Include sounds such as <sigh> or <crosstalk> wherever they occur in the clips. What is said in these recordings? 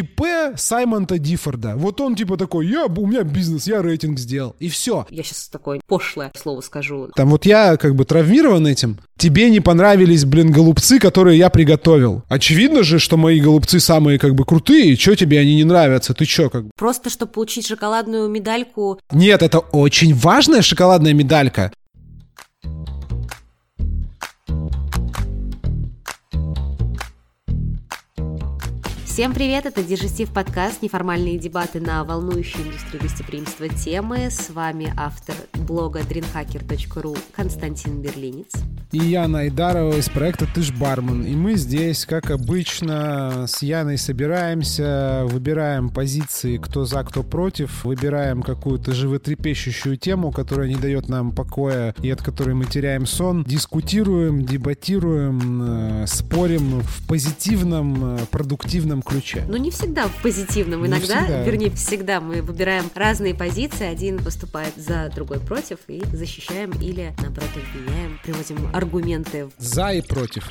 ИП Саймонта Диффорда. Вот он типа такой, я, у меня бизнес, я рейтинг сделал. И все. Я сейчас такое пошлое слово скажу. Там вот я как бы травмирован этим. Тебе не понравились, блин, голубцы, которые я приготовил. Очевидно же, что мои голубцы самые как бы крутые. Чё тебе они не нравятся? Ты чё как бы? Просто, чтобы получить шоколадную медальку. Нет, это очень важная шоколадная медалька. Всем привет, это Дежестив подкаст, неформальные дебаты на волнующие индустрию гостеприимства темы. С вами автор блога dreamhacker.ru Константин Берлинец. И Яна Айдарова из проекта «Ты ж бармен». И мы здесь, как обычно, с Яной собираемся, выбираем позиции, кто за, кто против, выбираем какую-то животрепещущую тему, которая не дает нам покоя и от которой мы теряем сон, дискутируем, дебатируем, э, спорим в позитивном, э, продуктивном ключе. Ну, не всегда в позитивном. Иногда, всегда. вернее, всегда мы выбираем разные позиции. Один выступает за, другой против. И защищаем или, наоборот, обвиняем. Приводим аргументы. За и против.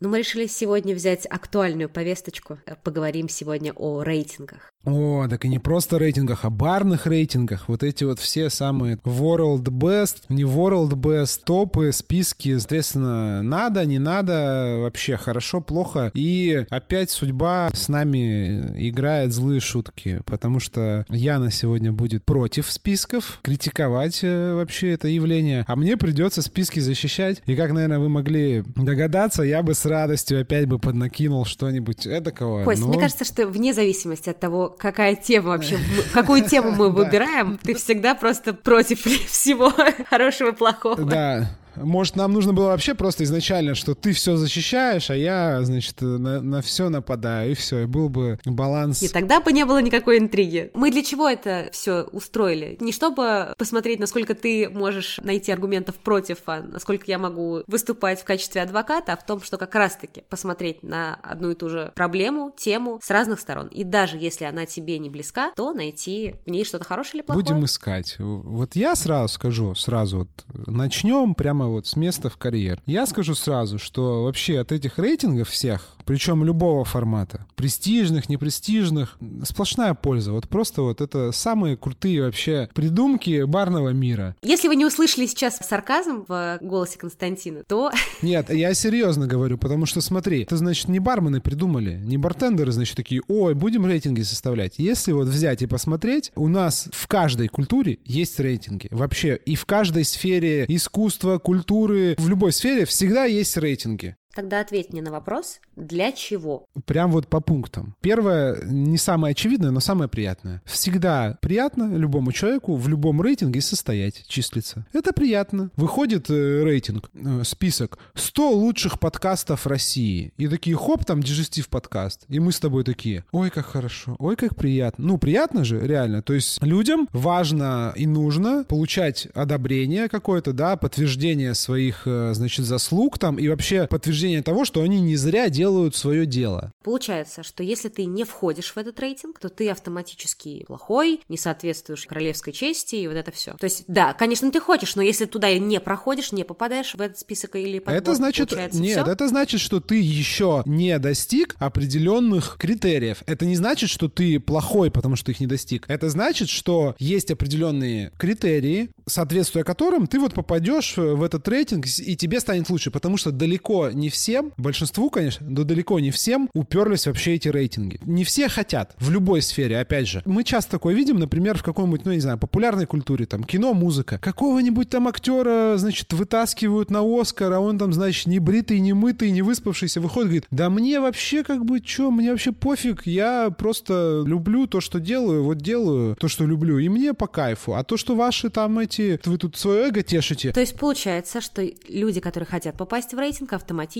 Но мы решили сегодня взять актуальную повесточку. Поговорим сегодня о рейтингах. О, так и не просто рейтингах, а барных рейтингах. Вот эти вот все самые World Best, не World Best, топы, списки, соответственно, надо, не надо, вообще хорошо, плохо. И опять судьба с нами играет злые шутки, потому что Яна сегодня будет против списков, критиковать э, вообще это явление, а мне придется списки защищать. И как, наверное, вы могли догадаться, я бы с радостью опять бы поднакинул что-нибудь эдакого. Кость, но- мне кажется, что вне зависимости от того, какая тема вообще, какую тему мы <laughs> выбираем, ты всегда просто против <laughs> всего хорошего и плохого. Да. Может, нам нужно было вообще просто изначально, что ты все защищаешь, а я, значит, на, все нападаю, и все, и был бы баланс. И тогда бы не было никакой интриги. Мы для чего это все устроили? Не чтобы посмотреть, насколько ты можешь найти аргументов против, а насколько я могу выступать в качестве адвоката, а в том, что как раз-таки посмотреть на одну и ту же проблему, тему с разных сторон. И даже если она тебе не близка, то найти в ней что-то хорошее или плохое. Будем искать. Вот я сразу скажу, сразу вот начнем прямо вот с места в карьер. Я скажу сразу, что вообще от этих рейтингов всех, причем любого формата, престижных, непрестижных, сплошная польза. Вот просто вот это самые крутые вообще придумки барного мира. Если вы не услышали сейчас сарказм в голосе Константина, то <laughs> Нет, я серьезно говорю, потому что смотри, это значит не бармены придумали, не бартендеры, значит, такие, ой, будем рейтинги составлять. Если вот взять и посмотреть, у нас в каждой культуре есть рейтинги. Вообще, и в каждой сфере искусства, культуры, в любой сфере всегда есть рейтинги. Тогда ответь мне на вопрос, для чего? Прям вот по пунктам. Первое, не самое очевидное, но самое приятное. Всегда приятно любому человеку в любом рейтинге состоять, числиться. Это приятно. Выходит э, рейтинг, э, список 100 лучших подкастов России. И такие, хоп, там дежестив подкаст. И мы с тобой такие, ой, как хорошо, ой, как приятно. Ну, приятно же, реально. То есть людям важно и нужно получать одобрение какое-то, да, подтверждение своих, э, значит, заслуг там и вообще подтверждение того, что они не зря делают свое дело. Получается, что если ты не входишь в этот рейтинг, то ты автоматически плохой, не соответствуешь королевской чести и вот это все. То есть, да, конечно, ты хочешь, но если туда не проходишь, не попадаешь в этот список или подбор, это значит, получается, нет, всё? это значит, что ты еще не достиг определенных критериев. Это не значит, что ты плохой, потому что их не достиг. Это значит, что есть определенные критерии, соответствуя которым ты вот попадешь в этот рейтинг и тебе станет лучше, потому что далеко не всем, большинству, конечно, но далеко не всем уперлись вообще эти рейтинги. Не все хотят в любой сфере, опять же. Мы часто такое видим, например, в какой-нибудь, ну, не знаю, популярной культуре, там, кино, музыка. Какого-нибудь там актера, значит, вытаскивают на Оскар, а он там, значит, не бритый, не мытый, не выспавшийся, выходит, говорит, да мне вообще как бы, что, мне вообще пофиг, я просто люблю то, что делаю, вот делаю то, что люблю, и мне по кайфу. А то, что ваши там эти, вы тут свое эго тешите, То есть получается, что люди, которые хотят попасть в рейтинг, автоматически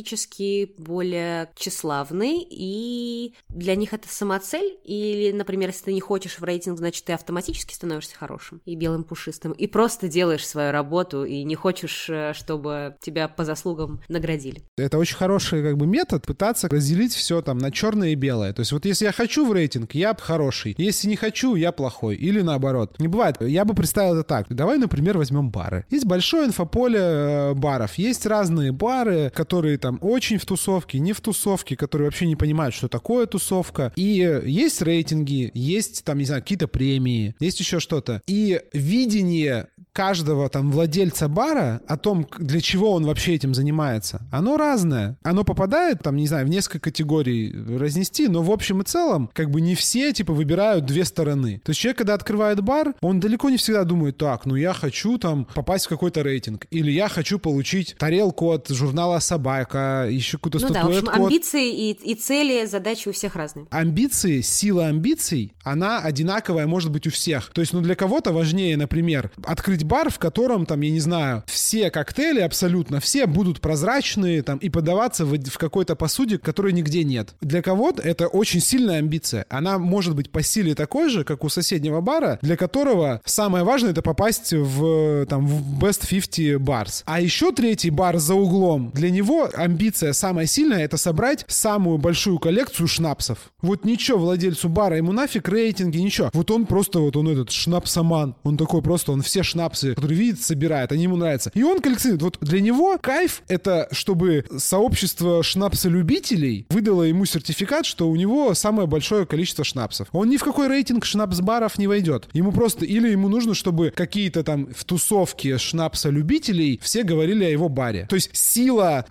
более тщеславны, и для них это самоцель? Или, например, если ты не хочешь в рейтинг, значит, ты автоматически становишься хорошим и белым пушистым, и просто делаешь свою работу, и не хочешь, э, чтобы тебя по заслугам наградили? Это очень хороший как бы метод пытаться разделить все там на черное и белое. То есть вот если я хочу в рейтинг, я хороший. Если не хочу, я плохой. Или наоборот. Не бывает. Я бы представил это так. Давай, например, возьмем бары. Есть большое инфополе э, баров. Есть разные бары, которые там там очень в тусовке, не в тусовке, которые вообще не понимают, что такое тусовка. И есть рейтинги, есть там, не знаю, какие-то премии, есть еще что-то. И видение каждого там владельца бара о том, для чего он вообще этим занимается, оно разное. Оно попадает там, не знаю, в несколько категорий разнести, но в общем и целом как бы не все типа выбирают две стороны. То есть человек, когда открывает бар, он далеко не всегда думает, так, ну я хочу там попасть в какой-то рейтинг, или я хочу получить тарелку от журнала «Собака», еще какую-то ну статуэтку. Да, в общем, амбиции и, и цели, задачи у всех разные. Амбиции, сила амбиций, она одинаковая может быть у всех. То есть, ну для кого-то важнее, например, открыть бар, в котором там, я не знаю, все коктейли абсолютно, все будут прозрачные там и подаваться в, в какой-то посуде, которой нигде нет. Для кого-то это очень сильная амбиция. Она может быть по силе такой же, как у соседнего бара, для которого самое важное это попасть в там в Best 50 Bars. А еще третий бар за углом, для него амбиция самая сильная это собрать самую большую коллекцию шнапсов. Вот ничего владельцу бара, ему нафиг рейтинги, ничего. Вот он просто вот он этот шнапсоман. Он такой просто, он все шнапсы, которые видит, собирает, они ему нравятся. И он коллекционирует. Вот для него кайф это, чтобы сообщество шнапсолюбителей выдало ему сертификат, что у него самое большое количество шнапсов. Он ни в какой рейтинг шнапс-баров не войдет. Ему просто, или ему нужно, чтобы какие-то там в тусовке шнапса-любителей все говорили о его баре. То есть сила,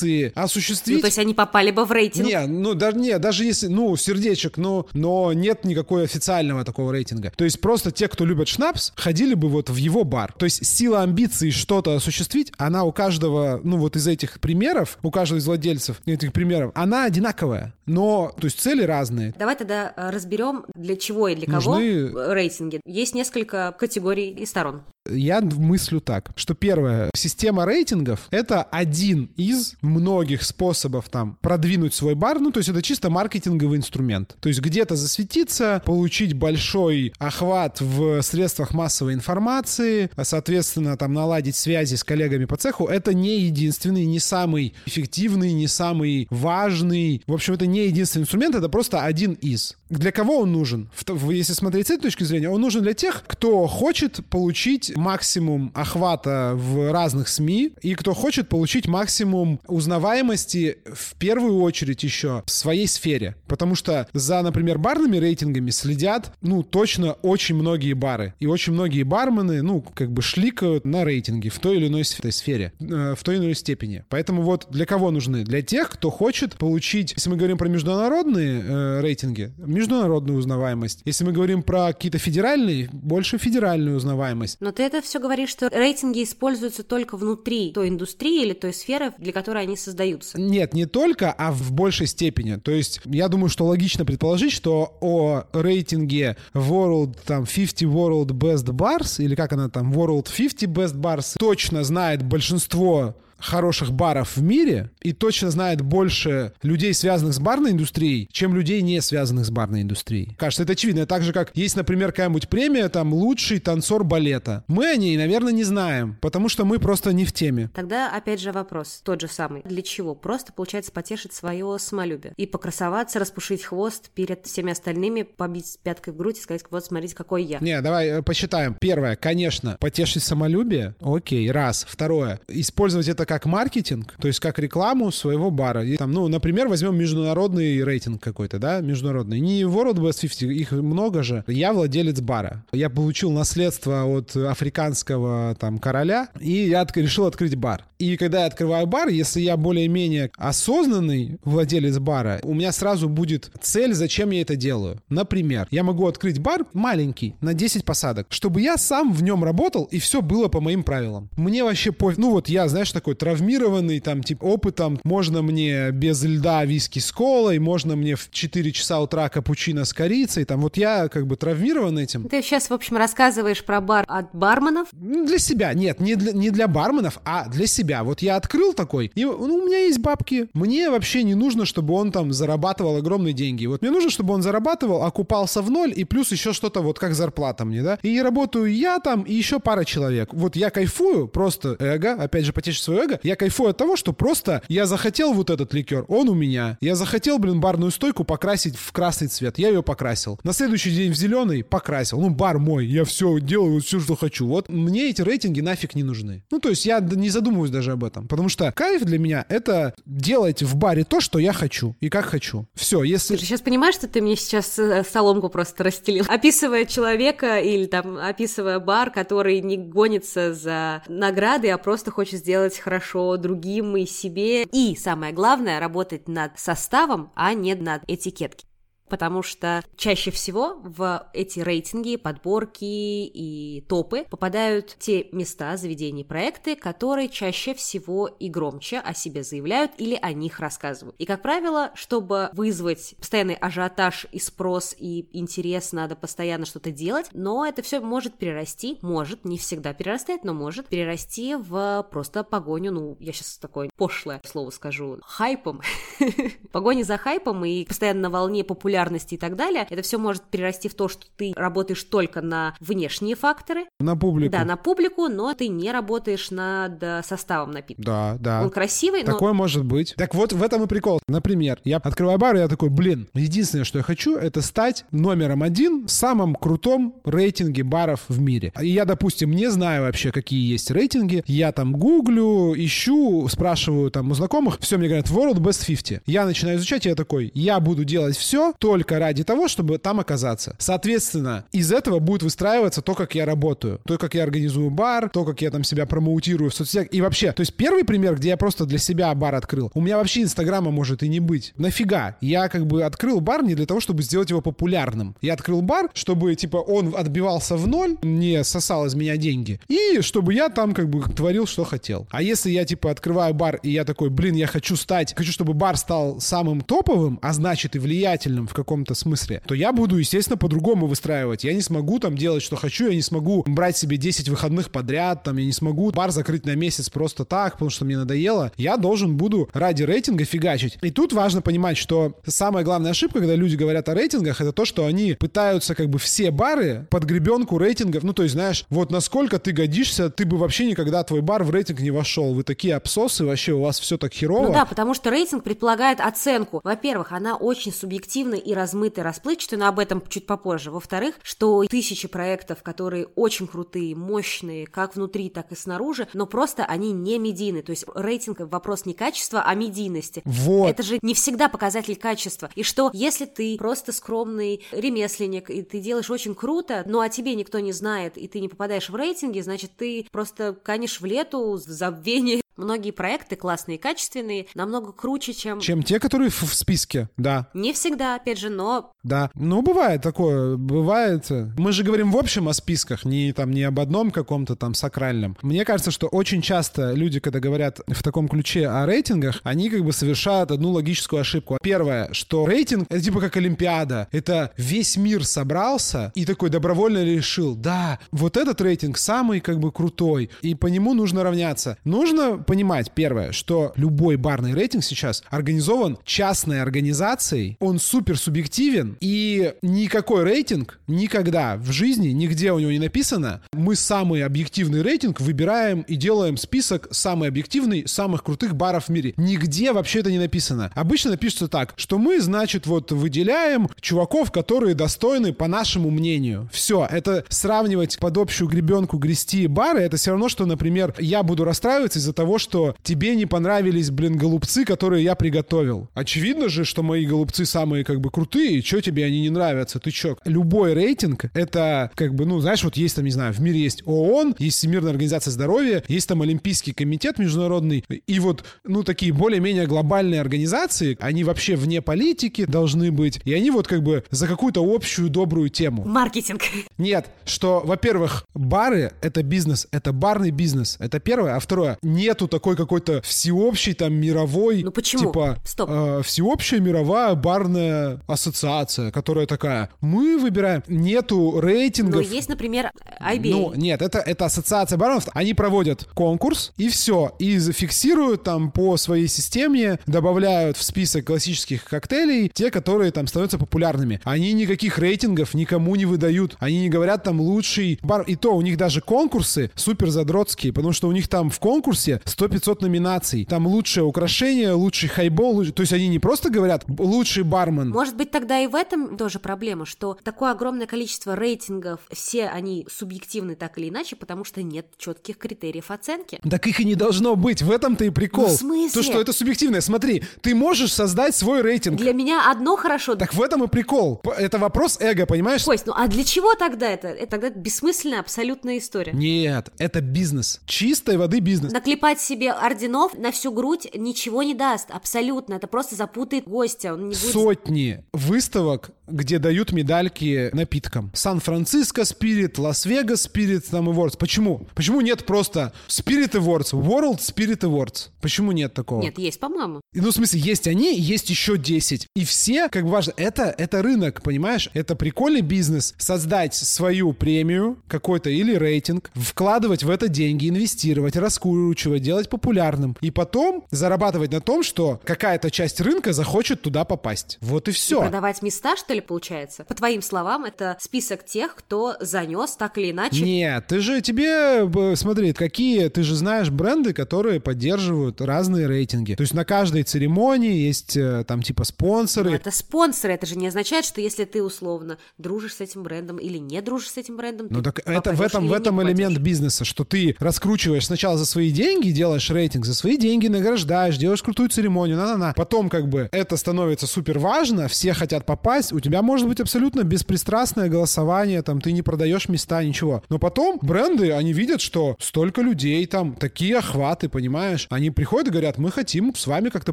амбиции осуществить... Ну, то есть они попали бы в рейтинг? Не, ну, даже, не, даже если, ну, сердечек, ну, но нет никакой официального такого рейтинга. То есть просто те, кто любят шнапс, ходили бы вот в его бар. То есть сила амбиций что-то осуществить, она у каждого, ну, вот из этих примеров, у каждого из владельцев этих примеров, она одинаковая. Но, то есть цели разные. Давай тогда э, разберем, для чего и для кого Нужны... рейтинги. Есть несколько категорий и сторон. Я мыслю так, что первое, система рейтингов — это один из многих способов там продвинуть свой бар, ну, то есть это чисто маркетинговый инструмент. То есть где-то засветиться, получить большой охват в средствах массовой информации, соответственно, там наладить связи с коллегами по цеху — это не единственный, не самый эффективный, не самый важный. В общем, это не единственный инструмент, это просто один из. Для кого он нужен? Если смотреть с этой точки зрения, он нужен для тех, кто хочет получить максимум охвата в разных СМИ и кто хочет получить максимум узнаваемости в первую очередь еще в своей сфере. Потому что за, например, барными рейтингами следят, ну, точно очень многие бары. И очень многие бармены, ну, как бы шликают на рейтинги в той или иной сфере, э, в той или иной степени. Поэтому вот для кого нужны? Для тех, кто хочет получить, если мы говорим про международные э, рейтинги, международную узнаваемость. Если мы говорим про какие-то федеральные, больше федеральную узнаваемость. Но ты это все говоришь, что рейтинги используются только внутри той индустрии или той сферы, для которой они создаются. Нет, не только, а в большей степени. То есть я думаю, что логично предположить, что о рейтинге World там 50 World Best Bars или как она там World 50 Best Bars точно знает большинство хороших баров в мире и точно знает больше людей, связанных с барной индустрией, чем людей, не связанных с барной индустрией. Кажется, это очевидно. Так же, как есть, например, какая-нибудь премия, там, лучший танцор балета. Мы о ней, наверное, не знаем, потому что мы просто не в теме. Тогда, опять же, вопрос тот же самый. Для чего? Просто, получается, потешить свое самолюбие. И покрасоваться, распушить хвост перед всеми остальными, побить пяткой в грудь и сказать, вот, смотрите, какой я. Не, давай э, посчитаем. Первое, конечно, потешить самолюбие. Окей, раз. Второе, использовать это как маркетинг, то есть как рекламу своего бара. И там, ну, например, возьмем международный рейтинг какой-то, да, международный. Не World Best 50, их много же. Я владелец бара. Я получил наследство от африканского там короля, и я от, решил открыть бар. И когда я открываю бар, если я более-менее осознанный владелец бара, у меня сразу будет цель, зачем я это делаю. Например, я могу открыть бар маленький, на 10 посадок, чтобы я сам в нем работал, и все было по моим правилам. Мне вообще пофиг. Ну вот я, знаешь, такой травмированный, там, типа, опытом. Можно мне без льда виски с колой, можно мне в 4 часа утра капучино с корицей. Там вот я как бы травмирован этим. Ты сейчас, в общем, рассказываешь про бар от барменов? Для себя. Нет, не для, не для барменов, а для себя. Вот я открыл такой, и ну, у меня есть бабки. Мне вообще не нужно, чтобы он там зарабатывал огромные деньги. Вот мне нужно, чтобы он зарабатывал, окупался в ноль, и плюс еще что-то вот как зарплата мне, да. И работаю я там, и еще пара человек. Вот я кайфую, просто эго, опять же, потешить свое эго, эго. Я кайфую от того, что просто я захотел вот этот ликер, он у меня. Я захотел, блин, барную стойку покрасить в красный цвет. Я ее покрасил. На следующий день в зеленый покрасил. Ну, бар мой, я все делаю, все, что хочу. Вот мне эти рейтинги нафиг не нужны. Ну, то есть я не задумываюсь даже об этом. Потому что кайф для меня — это делать в баре то, что я хочу и как хочу. Все, если... Ты же сейчас понимаешь, что ты мне сейчас э, соломку просто расстелил? <laughs> Описывая человека или там описывая бар, который не гонится за награды, а просто хочет сделать хорошо другим и себе. И самое главное, работать над составом, а не над этикеткой потому что чаще всего в эти рейтинги, подборки и топы попадают те места, заведения, проекты, которые чаще всего и громче о себе заявляют или о них рассказывают. И, как правило, чтобы вызвать постоянный ажиотаж и спрос и интерес, надо постоянно что-то делать, но это все может перерасти, может, не всегда перерастает, но может перерасти в просто погоню, ну, я сейчас такое пошлое слово скажу, хайпом, <laughs> погони за хайпом и постоянно на волне популярности популярности и так далее, это все может перерасти в то, что ты работаешь только на внешние факторы. На публику. Да, на публику, но ты не работаешь над э, составом напитка. Да, да. Он красивый, но... Такое может быть. Так вот, в этом и прикол. Например, я открываю бар, и я такой, блин, единственное, что я хочу, это стать номером один в самом крутом рейтинге баров в мире. И я, допустим, не знаю вообще, какие есть рейтинги. Я там гуглю, ищу, спрашиваю там у знакомых. Все, мне говорят, World Best 50. Я начинаю изучать, и я такой, я буду делать все, то только ради того, чтобы там оказаться. Соответственно, из этого будет выстраиваться то, как я работаю, то, как я организую бар, то, как я там себя промоутирую в соцсетях. И вообще, то есть первый пример, где я просто для себя бар открыл, у меня вообще Инстаграма может и не быть. Нафига? Я как бы открыл бар не для того, чтобы сделать его популярным. Я открыл бар, чтобы, типа, он отбивался в ноль, не сосал из меня деньги, и чтобы я там как бы творил, что хотел. А если я, типа, открываю бар, и я такой, блин, я хочу стать, хочу, чтобы бар стал самым топовым, а значит и влиятельным в каком-то смысле, то я буду, естественно, по-другому выстраивать. Я не смогу там делать, что хочу, я не смогу брать себе 10 выходных подряд, там, я не смогу бар закрыть на месяц просто так, потому что мне надоело. Я должен буду ради рейтинга фигачить. И тут важно понимать, что самая главная ошибка, когда люди говорят о рейтингах, это то, что они пытаются как бы все бары под гребенку рейтингов, ну, то есть, знаешь, вот насколько ты годишься, ты бы вообще никогда твой бар в рейтинг не вошел. Вы такие абсосы, вообще у вас все так херово. Ну да, потому что рейтинг предполагает оценку. Во-первых, она очень субъективна размытый, расплывчатый, но об этом чуть попозже. Во-вторых, что тысячи проектов, которые очень крутые, мощные, как внутри, так и снаружи, но просто они не медийны. То есть рейтинг вопрос не качества, а медийности. Вот. Это же не всегда показатель качества. И что, если ты просто скромный ремесленник, и ты делаешь очень круто, но о тебе никто не знает, и ты не попадаешь в рейтинги, значит, ты просто канешь в лету, в забвение Многие проекты классные и качественные, намного круче, чем... Чем те, которые в, в списке, да. Не всегда, опять же, но... Да, ну бывает такое, бывает. Мы же говорим в общем о списках, не там не об одном каком-то там сакральном. Мне кажется, что очень часто люди, когда говорят в таком ключе о рейтингах, они как бы совершают одну логическую ошибку. Первое, что рейтинг — это типа как Олимпиада. Это весь мир собрался и такой добровольно решил, да, вот этот рейтинг самый как бы крутой, и по нему нужно равняться. Нужно понимать, первое, что любой барный рейтинг сейчас организован частной организацией, он супер субъективен, и никакой рейтинг никогда в жизни, нигде у него не написано, мы самый объективный рейтинг выбираем и делаем список самый объективный самых крутых баров в мире. Нигде вообще это не написано. Обычно пишется так, что мы, значит, вот выделяем чуваков, которые достойны по нашему мнению. Все, это сравнивать под общую гребенку грести бары, это все равно, что, например, я буду расстраиваться из-за того, что тебе не понравились, блин, голубцы, которые я приготовил. Очевидно же, что мои голубцы самые как бы крутые, что тебе они не нравятся? Ты чё? Любой рейтинг — это как бы, ну, знаешь, вот есть там, не знаю, в мире есть ООН, есть Всемирная организация здоровья, есть там Олимпийский комитет международный, и вот, ну, такие более-менее глобальные организации, они вообще вне политики должны быть, и они вот как бы за какую-то общую добрую тему. Маркетинг. Нет, что, во-первых, бары — это бизнес, это барный бизнес, это первое, а второе, нету такой какой-то всеобщий там мировой... Ну почему? Типа, Стоп. Э, всеобщая мировая барная ассоциация, которая такая, мы выбираем, нету рейтингов. Ну, есть, например, IBA. Ну, нет, это, это ассоциация баронов. Они проводят конкурс, и все. И зафиксируют там по своей системе, добавляют в список классических коктейлей те, которые там становятся популярными. Они никаких рейтингов никому не выдают. Они не говорят там лучший бар. И то у них даже конкурсы супер задротские, потому что у них там в конкурсе 100-500 номинаций. Там лучшее украшение, лучший хайбол. Луч... То есть они не просто говорят лучший бармен. Может быть, тогда и в этом тоже проблема, что такое огромное количество рейтингов, все они субъективны так или иначе, потому что нет четких критериев оценки. Так их и не должно быть. В этом-то и прикол. Ну, в смысле? То, что это субъективное. Смотри, ты можешь создать свой рейтинг. Для меня одно хорошо. Так в этом и прикол. Это вопрос эго, понимаешь? Кость, ну а для чего тогда это? Это тогда бессмысленная абсолютная история. Нет, это бизнес. Чистой воды бизнес. Наклепать себе орденов на всю грудь ничего не даст, абсолютно. Это просто запутает гостя. Он не будет... Сотни выставок, где дают медальки напиткам. Сан-Франциско Спирит, Лас-Вегас Спирит, там Awards. Почему? Почему нет просто Spirit Awards, World Spirit Awards? Почему нет такого? Нет, есть, по-моему. И, Ну, в смысле, есть они, есть еще 10. И все, как бы важно, это, это рынок, понимаешь? Это прикольный бизнес. Создать свою премию какой-то или рейтинг, вкладывать в это деньги, инвестировать, раскручивать, делать популярным. И потом зарабатывать на том, что какая-то часть рынка захочет туда попасть. Вот и все. Продавать места, что ли, получается? По твоим словам, это список тех, кто занес так или иначе. Нет, ты же тебе, смотри, какие, ты же знаешь бренды, которые поддерживают разные рейтинги. То есть на каждой церемонии есть э, там типа Но спонсоры. это спонсоры, это же не означает, что если ты условно дружишь с этим брендом или не дружишь с этим брендом, Ну так это в этом, в этом элемент бизнеса, что ты раскручиваешь сначала за свои деньги, делаешь рейтинг, за свои деньги награждаешь, делаешь крутую церемонию, на-на-на. Потом как бы это становится супер важно, все хотят попасть, у тебя может быть абсолютно беспристрастное голосование, там ты не продаешь места, ничего. Но потом бренды, они видят, что столько людей, там такие охваты, понимаешь? Они приходят и говорят, мы хотим с вами как-то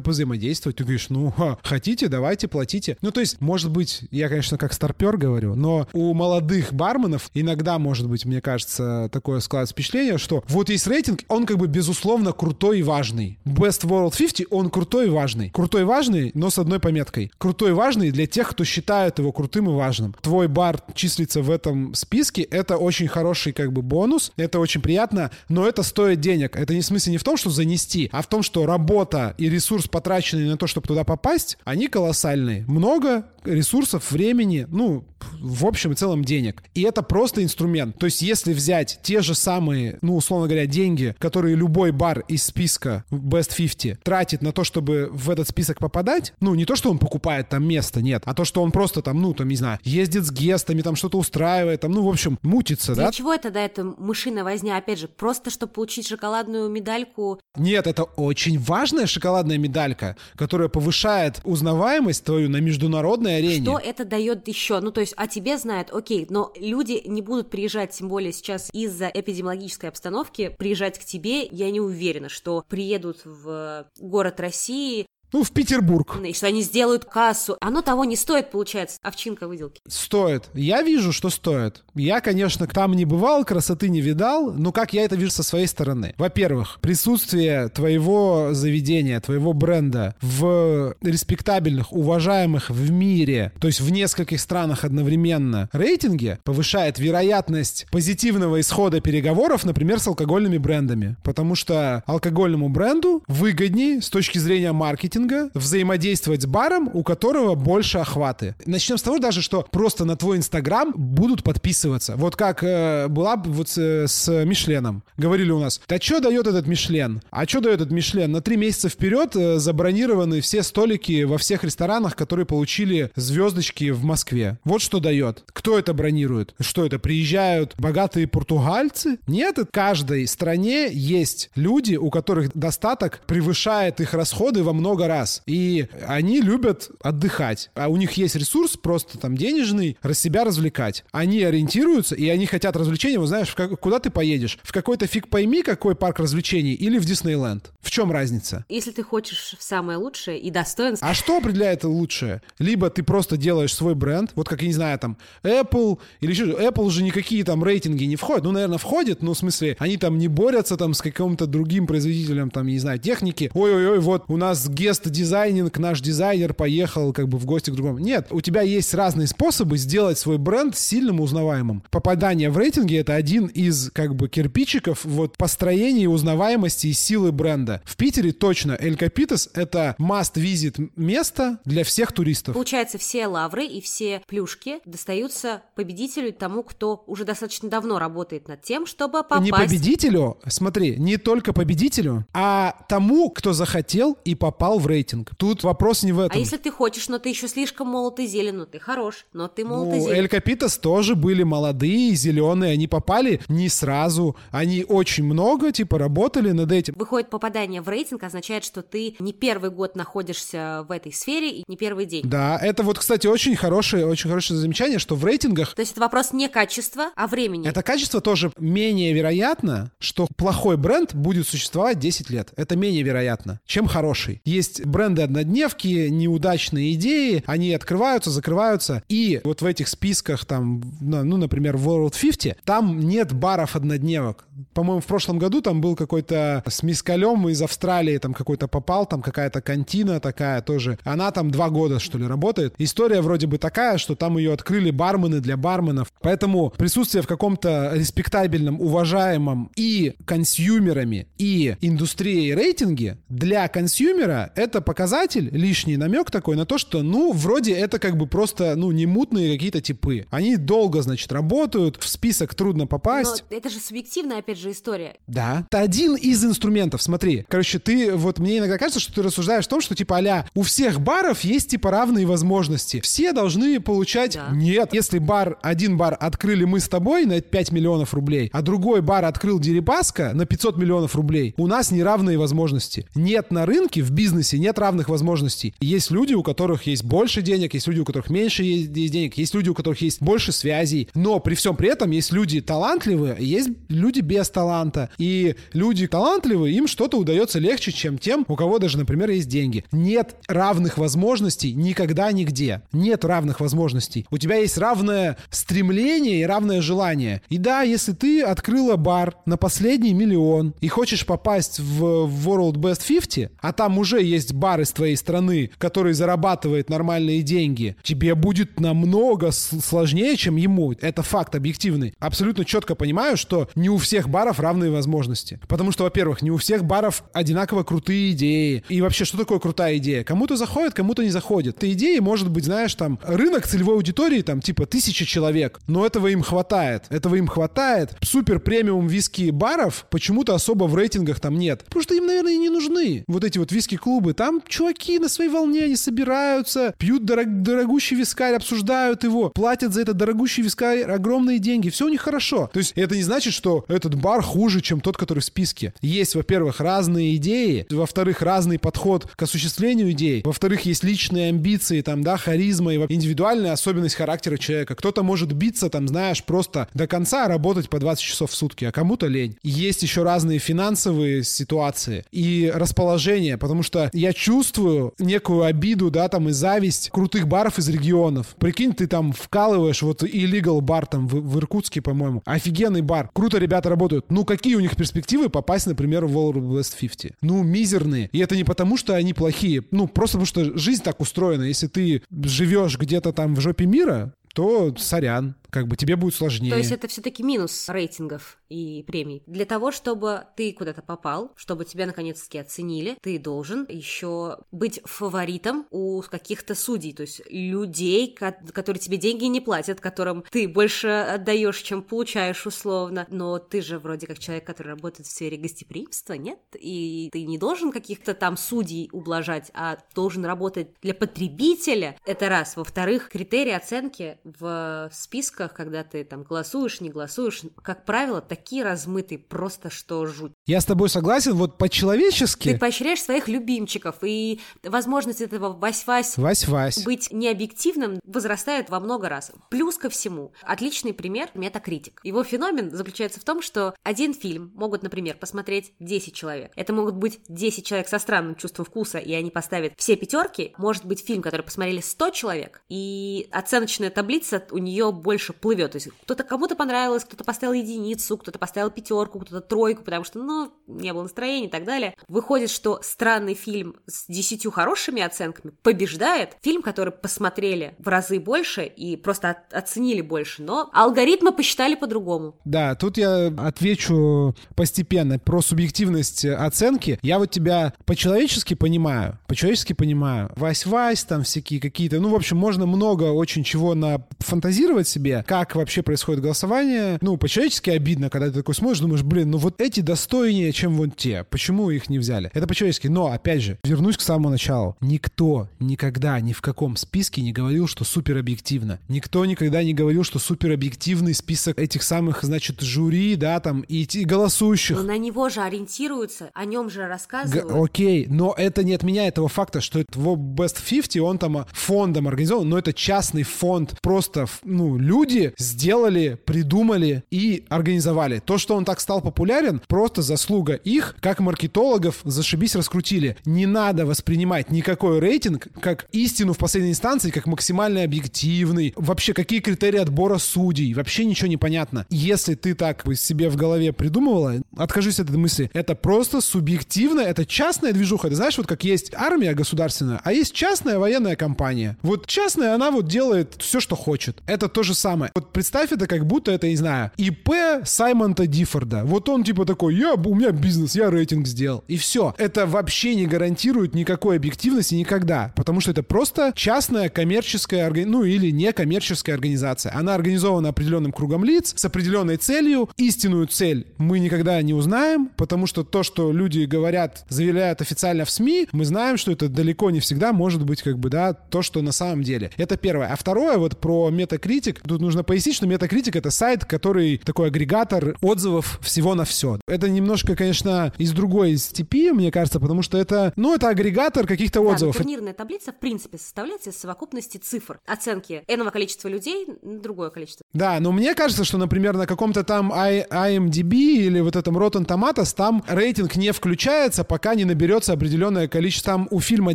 позаимодействовать. Ты говоришь, ну, ха, хотите, давайте, платите. Ну, то есть, может быть, я, конечно, как старпер говорю, но у молодых барменов иногда, может быть, мне кажется, такое складывается впечатление, что вот есть рейтинг, он как бы безусловно крутой и важный. Best World 50, он крутой и важный. Крутой и важный, но с одной пометкой. Крутой и важный для тех, кто считает его крутым и важным. Твой бар числится в этом списке, это очень хороший как бы бонус, это очень приятно, но это стоит денег. Это не в смысле не в том, что занести, а в том, что работа и ресурс, потраченный на то, чтобы туда попасть, они колоссальные. Много ресурсов, времени, ну, в общем и целом денег. И это просто инструмент. То есть если взять те же самые, ну, условно говоря, деньги, которые любой бар из списка Best 50 тратит на то, чтобы в этот список попадать, ну, не то, что он покупает там место, нет, а то, что он просто там, ну, там, не знаю, ездит с гестами, там что-то устраивает, там, ну, в общем, мутится, Для да? чего это, да, это мышиная возня? Опять же, просто чтобы получить шоколадную медальку. Нет, это очень важная шоколадная медалька, которая повышает узнаваемость твою на международной арене. Что это дает еще? Ну, то есть, о тебе знают, окей, но люди не будут приезжать, тем более сейчас из-за эпидемиологической обстановки, приезжать к тебе, я не уверена, что приедут в город России, Ну, в Петербург. и что они сделают кассу. Оно того не стоит, получается, овчинка выделки. Стоит. Я вижу, что стоит. Я, конечно, там не бывал, красоты не видал, но как я это вижу со своей стороны? Во-первых, присутствие твоего заведения, твоего бренда в респектабельных, уважаемых в мире, то есть в нескольких странах одновременно рейтинге, повышает вероятность позитивного исхода переговоров, например, с алкогольными брендами. Потому что алкогольному бренду выгоднее с точки зрения маркетинга взаимодействовать с баром, у которого больше охваты. Начнем с того даже, что просто на твой инстаграм будут подписываться. Вот как э, была вот с, с Мишленом. Говорили у нас, да что дает этот Мишлен? А что дает этот Мишлен? На три месяца вперед э, забронированы все столики во всех ресторанах, которые получили звездочки в Москве. Вот что дает. Кто это бронирует? Что это, приезжают богатые португальцы? Нет, в каждой стране есть люди, у которых достаток превышает их расходы во много раз. И они любят отдыхать. А у них есть ресурс просто там денежный, раз себя развлекать. Они ориентируются, и они хотят развлечения. Вот знаешь, как- куда ты поедешь? В какой-то фиг пойми, какой парк развлечений, или в Диснейленд? В чем разница? Если ты хочешь в самое лучшее и достоинство, А что определяет лучшее? Либо ты просто делаешь свой бренд, вот как, я не знаю, там, Apple или еще... Apple же никакие там рейтинги не входят. Ну, наверное, входят, но в смысле, они там не борются там с каким-то другим производителем, там, не знаю, техники. Ой-ой-ой, вот у нас Guest дизайнинг, наш дизайнер поехал как бы в гости к другому. Нет, у тебя есть разные способы сделать свой бренд сильным узнаваемым. Попадание в рейтинги — это один из как бы кирпичиков вот построения узнаваемости и силы бренда. В Питере точно Эль Капитас — это must-visit место для всех туристов. Получается, все лавры и все плюшки достаются победителю тому, кто уже достаточно давно работает над тем, чтобы попасть... Не победителю, смотри, не только победителю, а тому, кто захотел и попал в рейтинг. Тут вопрос не в этом. А если ты хочешь, но ты еще слишком молод и зелен, ну ты хорош, но ты молод и Ну, зелен. Эль Капитас тоже были молодые, зеленые, они попали не сразу, они очень много, типа, работали над этим. Выходит, попадание в рейтинг означает, что ты не первый год находишься в этой сфере и не первый день. Да, это вот, кстати, очень хорошее, очень хорошее замечание, что в рейтингах То есть это вопрос не качества, а времени. это качество тоже менее вероятно, что плохой бренд будет существовать 10 лет. Это менее вероятно, чем хороший. Есть бренды-однодневки, неудачные идеи, они открываются, закрываются. И вот в этих списках, там, ну, например, World 50, там нет баров-однодневок. По-моему, в прошлом году там был какой-то с мискалем из Австралии, там какой-то попал, там какая-то кантина такая тоже. Она там два года, что ли, работает. История вроде бы такая, что там ее открыли бармены для барменов. Поэтому присутствие в каком-то респектабельном, уважаемом и консюмерами, и индустрией рейтинге для консюмера показатель, лишний намек такой на то, что, ну, вроде это как бы просто, ну, не мутные какие-то типы. Они долго, значит, работают, в список трудно Но попасть. это же субъективная, опять же, история. Да. Это один из инструментов. Смотри, короче, ты вот мне иногда кажется, что ты рассуждаешь о том, что типа а у всех баров есть типа равные возможности. Все должны получать. Да. Нет. Если бар, один бар открыли мы с тобой на 5 миллионов рублей, а другой бар открыл Дерипаска на 500 миллионов рублей, у нас неравные возможности. Нет на рынке, в бизнесе нет равных возможностей. Есть люди, у которых есть больше денег, есть люди, у которых меньше есть денег, есть люди, у которых есть больше связей, но при всем при этом есть люди талантливые, есть люди без таланта. И люди талантливые, им что-то удается легче, чем тем, у кого даже, например, есть деньги. Нет равных возможностей никогда нигде. Нет равных возможностей. У тебя есть равное стремление и равное желание. И да, если ты открыла бар на последний миллион и хочешь попасть в World Best 50, а там уже есть бар из твоей страны, который зарабатывает нормальные деньги, тебе будет намного сложнее, чем ему. Это факт объективный. Абсолютно четко понимаю, что не у всех баров равные возможности. Потому что, во-первых, не у всех баров одинаково крутые идеи. И вообще, что такое крутая идея? Кому-то заходит, кому-то не заходит. Эта идея может быть, знаешь, там, рынок целевой аудитории, там, типа, тысяча человек. Но этого им хватает. Этого им хватает. Супер премиум виски баров почему-то особо в рейтингах там нет. Потому что им, наверное, и не нужны вот эти вот виски-клубы. Там чуваки на своей волне, они собираются, пьют дорог- дорогущий вискарь, обсуждают его, платят за этот дорогущий вискарь огромные деньги. Все у них хорошо. То есть это не значит, что этот бар хуже, чем тот, который в списке. Есть, во-первых, разные идеи, во-вторых, разный подход к осуществлению идей, во-вторых, есть личные амбиции, там, да, харизма и индивидуальная особенность характера человека. Кто-то может биться, там, знаешь, просто до конца работать по 20 часов в сутки, а кому-то лень. Есть еще разные финансовые ситуации и расположение, потому что я чувствую некую обиду, да, там, и зависть крутых баров из регионов. Прикинь, ты там вкалываешь, вот illegal бар там в, в Иркутске, по-моему, офигенный бар, круто ребята работают. Ну, какие у них перспективы попасть, например, в World West 50? Ну, мизерные. И это не потому, что они плохие, ну, просто потому что жизнь так устроена. Если ты живешь где-то там в жопе мира, то сорян, как бы тебе будет сложнее. То есть это все-таки минус рейтингов и премий. Для того, чтобы ты куда-то попал, чтобы тебя наконец-таки оценили, ты должен еще быть фаворитом у каких-то судей, то есть людей, ко- которые тебе деньги не платят, которым ты больше отдаешь, чем получаешь условно. Но ты же вроде как человек, который работает в сфере гостеприимства, нет? И ты не должен каких-то там судей ублажать, а должен работать для потребителя. Это раз. Во-вторых, критерии оценки в списках, когда ты там голосуешь, не голосуешь, как правило, такие размытые, просто что жуть. Я с тобой согласен, вот Ты по-человечески... поощряешь своих любимчиков, и возможность этого вась-вась Вась-вась. быть необъективным возрастает во много раз. Плюс ко всему, отличный пример — метакритик. Его феномен заключается в том, что один фильм могут, например, посмотреть 10 человек. Это могут быть 10 человек со странным чувством вкуса, и они поставят все пятерки. Может быть фильм, который посмотрели 100 человек, и оценочная таблица у нее больше больше плывет. То есть кто-то кому-то понравилось, кто-то поставил единицу, кто-то поставил пятерку, кто-то тройку, потому что, ну, не было настроения и так далее. Выходит, что странный фильм с десятью хорошими оценками побеждает фильм, который посмотрели в разы больше и просто от, оценили больше, но алгоритмы посчитали по-другому. Да, тут я отвечу постепенно про субъективность оценки. Я вот тебя по-человечески понимаю, по-человечески понимаю. Вась-Вась, там всякие какие-то, ну, в общем, можно много очень чего на фантазировать себе, как вообще происходит голосование. Ну, по-человечески обидно, когда ты такой смотришь, думаешь, блин, ну вот эти достойнее, чем вот те. Почему их не взяли? Это по-человечески. Но, опять же, вернусь к самому началу. Никто никогда ни в каком списке не говорил, что супер объективно. Никто никогда не говорил, что супер объективный список этих самых, значит, жюри, да, там, и, и голосующих. Но на него же ориентируются, о нем же рассказывают. Г- окей, но это не отменяет этого факта, что это в Best 50, он там фондом организован, но это частный фонд. Просто, ну, люди сделали, придумали и организовали. То, что он так стал популярен, просто заслуга их, как маркетологов, зашибись раскрутили. Не надо воспринимать никакой рейтинг как истину в последней инстанции, как максимально объективный. Вообще, какие критерии отбора судей? Вообще ничего не понятно. Если ты так себе в голове придумывала, откажись от этой мысли. Это просто субъективно, это частная движуха. Ты знаешь, вот как есть армия государственная, а есть частная военная компания. Вот частная, она вот делает все, что хочет. Это то же самое. Вот представь это как будто это, не знаю, ИП Саймонта Диффорда. Вот он типа такой, я, у меня бизнес, я рейтинг сделал. И все. Это вообще не гарантирует никакой объективности никогда. Потому что это просто частная коммерческая, ну или некоммерческая организация. Она организована определенным кругом лиц с определенной целью. Истинную цель мы никогда не узнаем, потому что то, что люди говорят, заявляют официально в СМИ, мы знаем, что это далеко не всегда может быть как бы, да, то, что на самом деле. Это первое. А второе, вот про Metacritic, тут нужно пояснить, что Metacritic это сайт, который такой агрегатор отзывов всего на все. Это немножко, конечно, из другой степи, мне кажется, потому что это, ну, это агрегатор каких-то отзывов. Да, турнирная таблица, в принципе, составляется из совокупности цифр, оценки энного количества людей на другое количество. Да, но мне кажется, что, например, на каком-то там IMDb или вот этом Rotten Tomatoes там рейтинг не включается, пока не наберется определенное количество. Там у фильма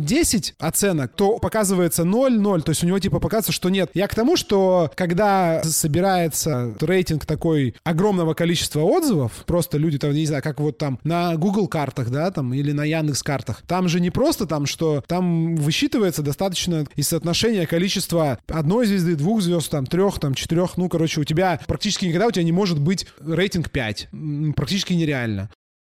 10 оценок, то показывается 0-0, то есть у него типа показывается, что нет. Я к тому, что когда собирается рейтинг такой огромного количества отзывов, просто люди там, не знаю, как вот там на Google картах, да, там, или на Яндекс картах, там же не просто там, что там высчитывается достаточно из соотношения количества одной звезды, двух звезд, там, трех, там, четырех, ну, короче, у тебя практически никогда у тебя не может быть рейтинг 5. Практически нереально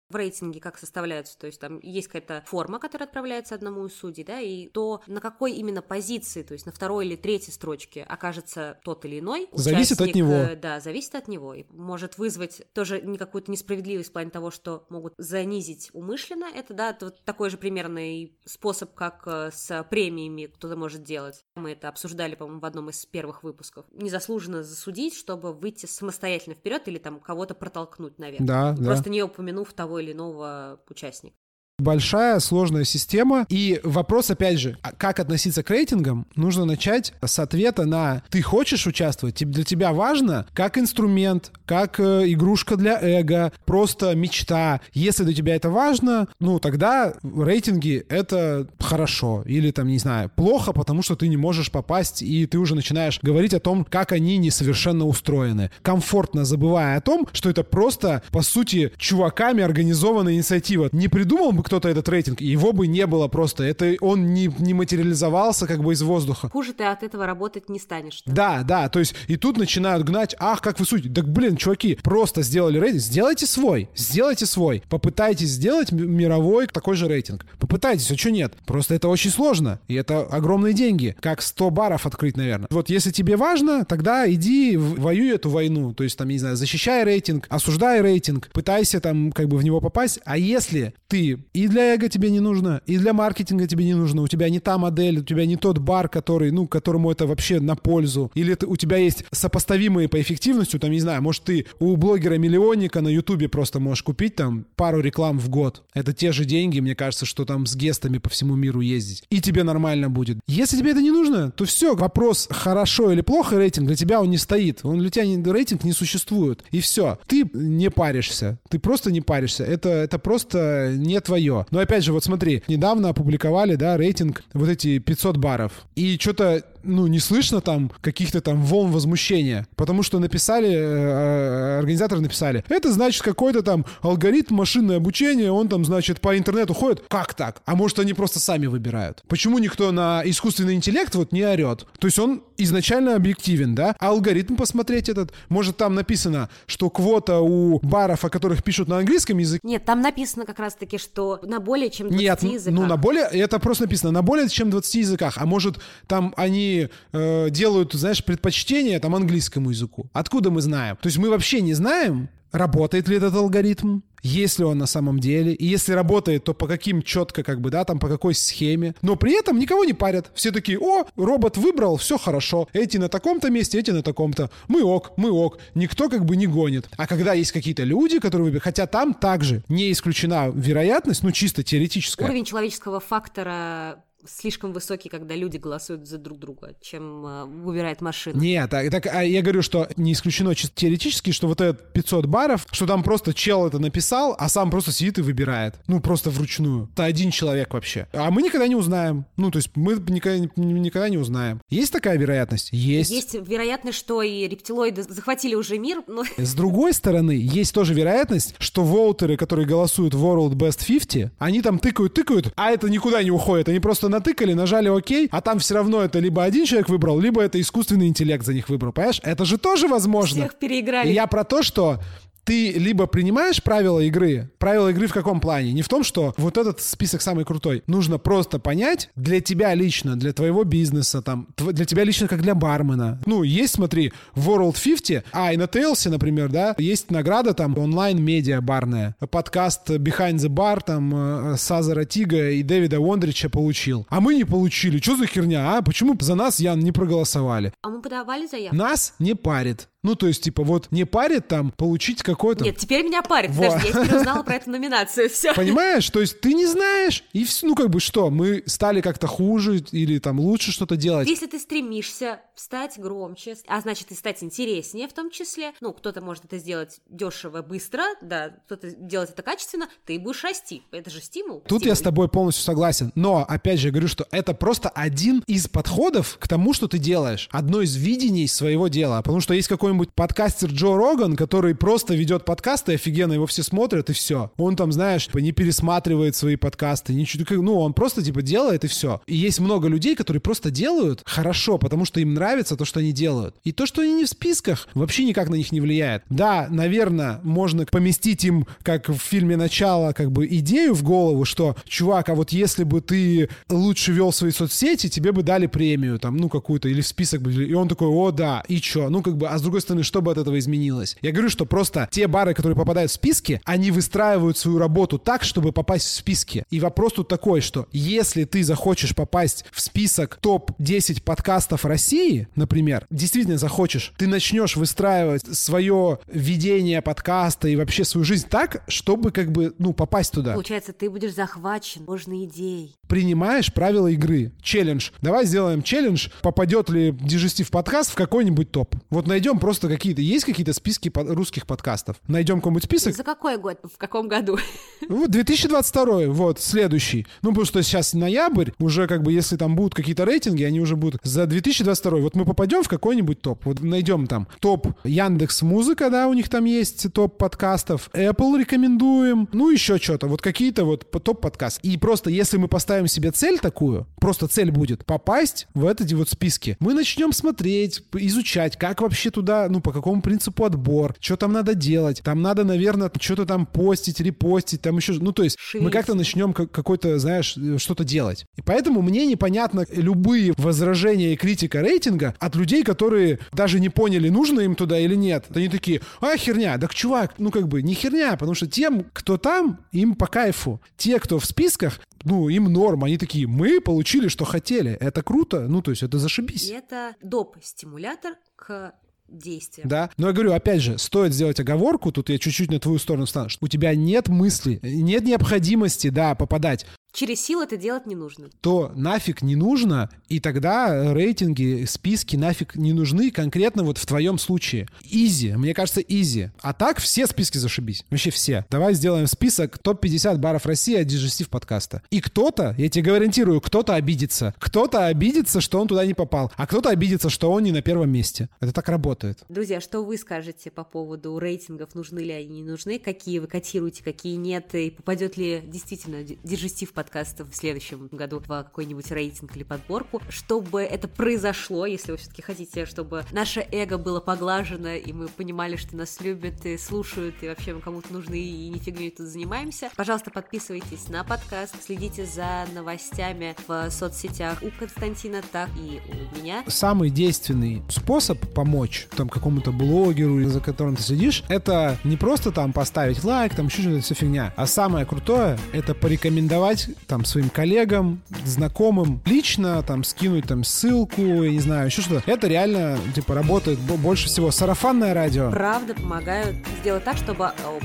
в рейтинге как составляются, то есть там есть какая-то форма, которая отправляется одному из судей, да, и то на какой именно позиции, то есть на второй или третьей строчке окажется тот или иной Зависит от него. Э, да, зависит от него. И может вызвать тоже не какую-то несправедливость в плане того, что могут занизить умышленно. Это, да, это вот такой же примерный способ, как э, с премиями кто-то может делать. Мы это обсуждали, по-моему, в одном из первых выпусков. Незаслуженно засудить, чтобы выйти самостоятельно вперед или там кого-то протолкнуть наверх. Да, Просто да. не упомянув того или иного участника. Большая, сложная система. И вопрос, опять же, а как относиться к рейтингам, нужно начать с ответа на «ты хочешь участвовать?». Для тебя важно как инструмент, как э, игрушка для эго, просто мечта. Если для тебя это важно, ну, тогда рейтинги — это хорошо. Или, там, не знаю, плохо, потому что ты не можешь попасть, и ты уже начинаешь говорить о том, как они несовершенно устроены. Комфортно забывая о том, что это просто, по сути, чуваками организованная инициатива. Не придумал бы кто-то этот рейтинг, его бы не было просто. Это он не, не материализовался как бы из воздуха. Хуже ты от этого работать не станешь. Да, да, то есть и тут начинают гнать, ах, как вы суть. Так, блин, чуваки, просто сделали рейтинг, сделайте свой, сделайте свой. Попытайтесь сделать мировой такой же рейтинг. Попытайтесь, а что нет? Просто это очень сложно, и это огромные деньги. Как 100 баров открыть, наверное. Вот если тебе важно, тогда иди воюй эту войну. То есть там, не знаю, защищай рейтинг, осуждай рейтинг, пытайся там как бы в него попасть. А если ты и для эго тебе не нужно, и для маркетинга тебе не нужно. У тебя не та модель, у тебя не тот бар, который, ну, которому это вообще на пользу. Или ты, у тебя есть сопоставимые по эффективности, там, не знаю, может, ты у блогера-миллионника на Ютубе просто можешь купить там пару реклам в год. Это те же деньги, мне кажется, что там с гестами по всему миру ездить. И тебе нормально будет. Если тебе это не нужно, то все, вопрос хорошо или плохо рейтинг, для тебя он не стоит. Он для тебя не, рейтинг не существует. И все. Ты не паришься. Ты просто не паришься. Это, это просто не твое твое. Но опять же, вот смотри, недавно опубликовали, да, рейтинг вот эти 500 баров. И что-то ну, не слышно там каких-то там волн возмущения, потому что написали, э, э, организаторы написали, это значит какой-то там алгоритм машинное обучение, он там, значит, по интернету ходит. Как так? А может, они просто сами выбирают? Почему никто на искусственный интеллект вот не орет? То есть он изначально объективен, да? А алгоритм посмотреть этот, может, там написано, что квота у баров, о которых пишут на английском языке. Нет, там написано как раз-таки, что на более чем 20 Нет, языках. ну на более, это просто написано, на более чем 20 языках. А может, там они э, делают, знаешь, предпочтение там английскому языку. Откуда мы знаем? То есть мы вообще не знаем, работает ли этот алгоритм, есть ли он на самом деле, и если работает, то по каким четко, как бы, да, там, по какой схеме. Но при этом никого не парят. Все такие, о, робот выбрал, все хорошо. Эти на таком-то месте, эти на таком-то. Мы ок, мы ок. Никто как бы не гонит. А когда есть какие-то люди, которые выбирают, хотя там также не исключена вероятность, ну, чисто теоретическая. Уровень человеческого фактора слишком высокий, когда люди голосуют за друг друга, чем э, выбирает машина. Нет, так, так а я говорю, что не исключено чисто теоретически, что вот этот 500 баров, что там просто чел это написал, а сам просто сидит и выбирает. Ну, просто вручную. Это один человек вообще. А мы никогда не узнаем. Ну, то есть мы никогда, никогда не узнаем. Есть такая вероятность? Есть. Есть вероятность, что и рептилоиды захватили уже мир, но... <laughs> С другой стороны, есть тоже вероятность, что воутеры, которые голосуют в World Best 50, они там тыкают, тыкают, а это никуда не уходит. Они просто натыкали, нажали ОК, а там все равно это либо один человек выбрал, либо это искусственный интеллект за них выбрал. Понимаешь? Это же тоже возможно. Всех переиграли. И я про то, что ты либо принимаешь правила игры, правила игры в каком плане? Не в том, что вот этот список самый крутой. Нужно просто понять для тебя лично, для твоего бизнеса, там, для тебя лично как для бармена. Ну, есть, смотри, World 50, а и на Тейлсе, например, да, есть награда там онлайн-медиа барная. Подкаст Behind the Bar, там, э, Сазара Тига и Дэвида Вондрича получил. А мы не получили. Что за херня, а? Почему за нас, Ян, не проголосовали? А мы подавали заявку? Нас не парит. Ну, то есть, типа, вот не парит там получить какой-то... Нет, теперь меня парит. Вот. Подожди, я теперь узнала про эту номинацию, все. Понимаешь? То есть ты не знаешь, и все, ну, как бы что, мы стали как-то хуже или там лучше что-то делать. Если ты стремишься стать громче, а значит и стать интереснее в том числе, ну, кто-то может это сделать дешево, быстро, да, кто-то делает это качественно, ты будешь расти. Это же стимул. Тут стимул. я с тобой полностью согласен. Но, опять же, я говорю, что это просто один из подходов к тому, что ты делаешь. Одно из видений своего дела. Потому что есть какой-нибудь какой-нибудь подкастер Джо Роган, который просто ведет подкасты, офигенно его все смотрят, и все. Он там, знаешь, типа, не пересматривает свои подкасты, ничего, ну, он просто, типа, делает, и все. И есть много людей, которые просто делают хорошо, потому что им нравится то, что они делают. И то, что они не в списках, вообще никак на них не влияет. Да, наверное, можно поместить им, как в фильме «Начало», как бы идею в голову, что, чувак, а вот если бы ты лучше вел свои соцсети, тебе бы дали премию, там, ну, какую-то, или в список и он такой, о, да, и чё? Ну, как бы, а с другой стороны, что бы от этого изменилось? Я говорю, что просто те бары, которые попадают в списки, они выстраивают свою работу так, чтобы попасть в списки. И вопрос тут такой, что если ты захочешь попасть в список топ-10 подкастов России, например, действительно захочешь, ты начнешь выстраивать свое ведение подкаста и вообще свою жизнь так, чтобы как бы, ну, попасть туда. Получается, ты будешь захвачен ложной идеей. Принимаешь правила игры. Челлендж. Давай сделаем челлендж, попадет ли Дижестив подкаст в какой-нибудь топ. Вот найдем просто какие-то... Есть какие-то списки под, русских подкастов? Найдем какой-нибудь список? За какой год? В каком году? <laughs> Вот 2022, вот, следующий. Ну, потому что сейчас ноябрь, уже как бы, если там будут какие-то рейтинги, они уже будут за 2022. Вот мы попадем в какой-нибудь топ. Вот найдем там топ Яндекс Музыка, да, у них там есть топ подкастов. Apple рекомендуем. Ну, еще что-то. Вот какие-то вот топ подкаст. И просто если мы поставим себе цель такую, просто цель будет попасть в эти вот списки, мы начнем смотреть, изучать, как вообще туда ну, по какому принципу отбор, что там надо делать. Там надо, наверное, что-то там постить, репостить, там еще, ну, то есть Шесть. мы как-то начнем какой-то, знаешь, что-то делать. И поэтому мне непонятно любые возражения и критика рейтинга от людей, которые даже не поняли, нужно им туда или нет. Они такие, а, херня. Так, чувак, ну, как бы не херня, потому что тем, кто там, им по кайфу. Те, кто в списках, ну, им норм. Они такие, мы получили, что хотели. Это круто. Ну, то есть это зашибись. И это доп. стимулятор к действия. Да, но я говорю, опять же, стоит сделать оговорку, тут я чуть-чуть на твою сторону встану, что у тебя нет мысли, нет необходимости, да, попадать через силу это делать не нужно. То нафиг не нужно, и тогда рейтинги, списки нафиг не нужны конкретно вот в твоем случае. Изи, мне кажется, изи. А так все списки зашибись. Вообще все. Давай сделаем список топ-50 баров России от Digestive подкаста. И кто-то, я тебе гарантирую, кто-то обидится. Кто-то обидится, что он туда не попал. А кто-то обидится, что он не на первом месте. Это так работает. Друзья, что вы скажете по поводу рейтингов, нужны ли они, не нужны, какие вы котируете, какие нет, и попадет ли действительно Digestive подкаст в следующем году в какой-нибудь рейтинг или подборку, чтобы это произошло, если вы все-таки хотите, чтобы наше эго было поглажено, и мы понимали, что нас любят и слушают, и вообще мы кому-то нужны, и не фигней тут занимаемся. Пожалуйста, подписывайтесь на подкаст, следите за новостями в соцсетях у Константина, так и у меня. Самый действенный способ помочь там какому-то блогеру, за которым ты следишь, это не просто там поставить лайк, там еще что-то, все фигня, а самое крутое — это порекомендовать там своим коллегам, знакомым лично, там скинуть там ссылку, я не знаю, еще что-то. Это реально, типа, работает больше всего. Сарафанное радио. Правда помогают сделать так, чтобы о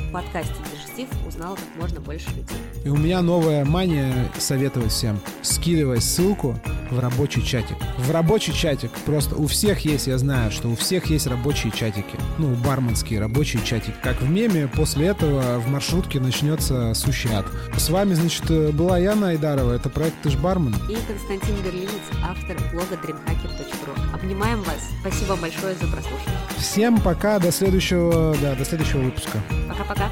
«Дежестив» узнало как можно больше людей. И у меня новая мания советовать всем. Скидывай ссылку в рабочий чатик. В рабочий чатик. Просто у всех есть, я знаю, что у всех есть рабочие чатики. Ну, барменские рабочие чатики. Как в меме, после этого в маршрутке начнется сущий ад. С вами, значит, была Яна Айдарова. Это проект «Ты ж бармен». И Константин Берлинец, автор блога dreamhacker.ru. Обнимаем вас. Спасибо большое за прослушивание. Всем пока. До следующего, да, до следующего выпуска. Пока-пока.